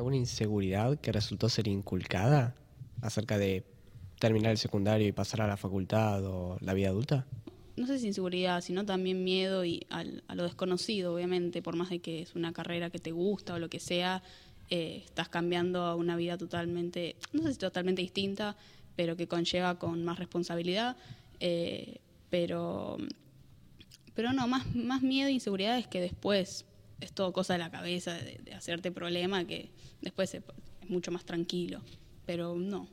¿Tenía alguna inseguridad que resultó ser inculcada acerca de terminar el secundario y pasar a la facultad o la vida adulta? No sé si inseguridad, sino también miedo y a lo desconocido, obviamente, por más de que es una carrera que te gusta o lo que sea, eh, estás cambiando a una vida totalmente, no sé si totalmente distinta, pero que conlleva con más responsabilidad. Eh, pero, pero no, más, más miedo e inseguridad es que después es todo cosa de la cabeza, de, hacerte problema, que después es mucho más tranquilo. Pero no,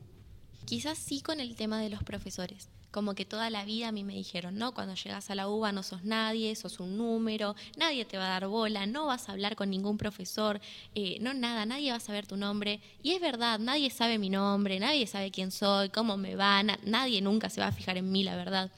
Quizás sí con el tema de los profesores. Como que toda la vida a mí me dijeron, no, cuando llegas a la UBA no sos nadie, sos un número, nadie te va a dar bola, no vas a hablar con ningún profesor, eh, no nada, nadie va a saber tu nombre. Y es verdad, nadie sabe mi nombre, nadie sabe quién soy, cómo me va, nadie nunca se va a fijar en mí, la verdad.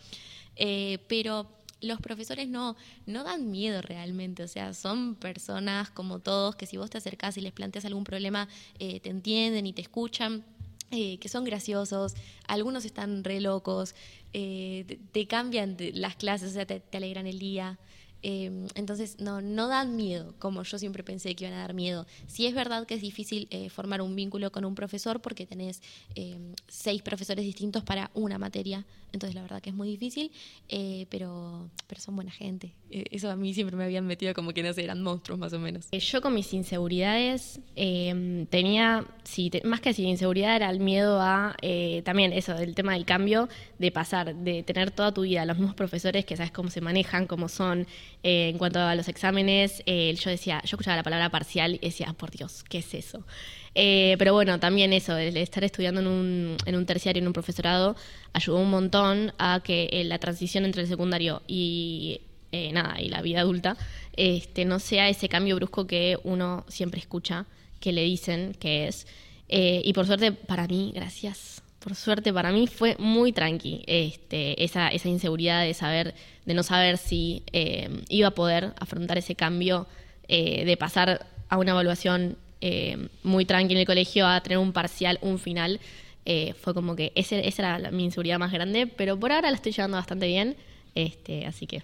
Eh, pero los profesores no, no dan miedo realmente, o sea, son personas como todos que si vos te acercás y les planteas algún problema, eh, te entienden y te escuchan. Eh, que son graciosos, algunos están re locos, eh, te, cambian las clases, o sea, te, te alegran el día. Em, entonces, no, no dan miedo, como yo siempre pensé que iban a dar miedo. Sí es verdad que es difícil eh, formar un vínculo con un profesor porque tenés em, seis profesores distintos para una materia, entonces la verdad que es muy difícil, eh, pero, pero son buena gente. Eh, eso a mí siempre me habían metido como que no sé, eran monstruos más o menos. Yo con mis inseguridades em, tenía, sí, más que sin inseguridad era el miedo a, también eso, el tema del cambio, de pasar, de tener toda tu vida los mismos profesores que sabes cómo se manejan, cómo son. Eh, en cuanto a los exámenes, eh, yo decía, yo escuchaba la palabra parcial y decía, ah, por Dios, ¿qué es eso? Eh, pero bueno, también eso, el estar estudiando en un, en un terciario, en un profesorado, ayudó un montón a que la transición entre el secundario y nada, y la vida adulta, este, no sea ese cambio brusco que uno siempre escucha, que le dicen que es. y por suerte, para mí, gracias por suerte para mí fue muy tranqui este, esa, esa inseguridad de saber, de no saber si eh, iba a poder afrontar ese cambio eh, de pasar a una evaluación eh, muy tranqui en el colegio a tener un parcial, un final. fue como que ese, esa era mi inseguridad más grande, pero por ahora la estoy llevando bastante bien, este, así que